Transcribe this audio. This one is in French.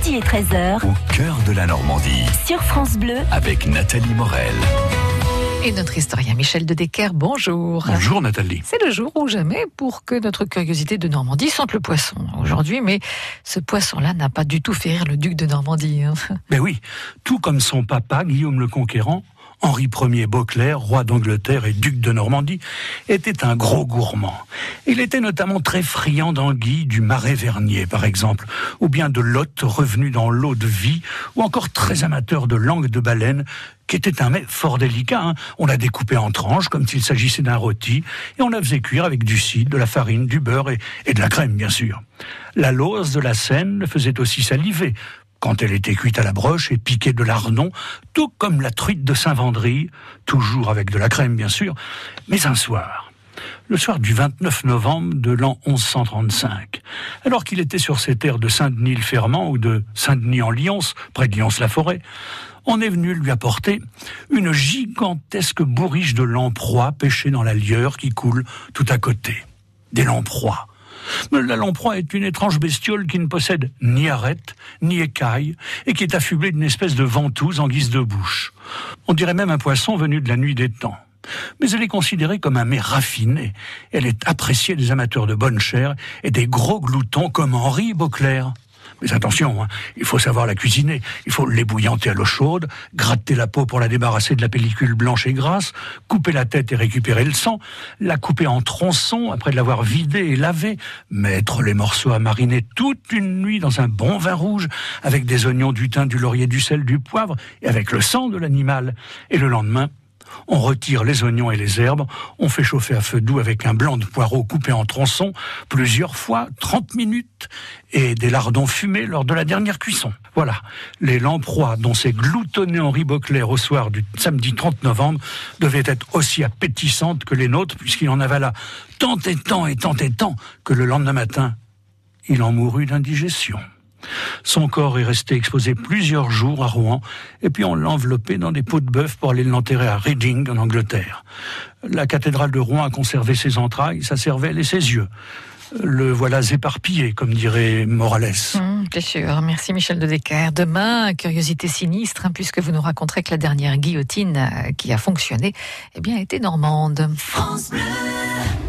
midi et 13h. Au cœur de la Normandie. Sur France Bleu. Avec Nathalie Morel. Et notre historien Michel de Decker, bonjour. Bonjour Nathalie. C'est le jour ou jamais pour que notre curiosité de Normandie sente le poisson aujourd'hui, mais ce poisson-là n'a pas du tout fait rire le duc de Normandie. Hein. Ben oui, tout comme son papa Guillaume le Conquérant, Henri Ier Beauclerc, roi d'Angleterre et duc de Normandie, était un gros gourmand. Il était notamment très friand d'anguilles du marais vernier, par exemple, ou bien de lottes revenues dans l'eau de vie, ou encore très amateur de langue de baleine, qui était un mets fort délicat. Hein. On la découpait en tranches, comme s'il s'agissait d'un rôti, et on la faisait cuire avec du cidre, de la farine, du beurre et, de la crème, bien sûr. La lose de la Seine le faisait aussi saliver, quand elle était cuite à la broche et piquée de lardon, tout comme la truite de Saint-Vendry, toujours avec de la crème bien sûr, mais un soir, le soir du 29 novembre de l'an 1135, alors qu'il était sur ces terres de Saint-Denis-le-Fermant ou de Saint-Denis-en-Lyons, près de Lyons-la-Forêt, on est venu lui apporter une gigantesque bourriche de lamproie pêchée dans la lieure qui coule tout à côté. Des lamproies la lamproie est une étrange bestiole qui ne possède ni arête, ni écaille, et qui est affublée d'une espèce de ventouse en guise de bouche. On dirait même un poisson venu de la nuit des temps. Mais elle est considérée comme un mets raffiné. Elle est appréciée des amateurs de bonne chair et des gros gloutons comme Henri Beauclerc. Mais attention, hein, il faut savoir la cuisiner. Il faut l'ébouillanter à l'eau chaude, gratter la peau pour la débarrasser de la pellicule blanche et grasse, couper la tête et récupérer le sang, la couper en tronçons après l'avoir vidée et lavée, mettre les morceaux à mariner toute une nuit dans un bon vin rouge avec des oignons, du thym, du laurier, du sel, du poivre et avec le sang de l'animal. Et le lendemain, on retire les oignons et les herbes, on fait chauffer à feu doux avec un blanc de poireau coupé en tronçons plusieurs fois, 30 minutes, et des lardons fumés lors de la dernière cuisson. Voilà, les lamproies dont s'est gloutonné Henri Beauclerc au soir du samedi 30 novembre devaient être aussi appétissantes que les nôtres, puisqu'il en avala tant et tant et tant et tant que le lendemain matin, il en mourut d'indigestion. Son corps est resté exposé plusieurs jours à Rouen, et puis on l'a enveloppé dans des pots de bœuf pour aller l'enterrer à Reading, en Angleterre. La cathédrale de Rouen a conservé ses entrailles, sa cervelle et ses yeux. Le voilà éparpillé, comme dirait Morales. Mmh, c'est sûr. Merci Michel de Decker. Demain, curiosité sinistre, hein, puisque vous nous raconterez que la dernière guillotine euh, qui a fonctionné, eh bien, était normande. France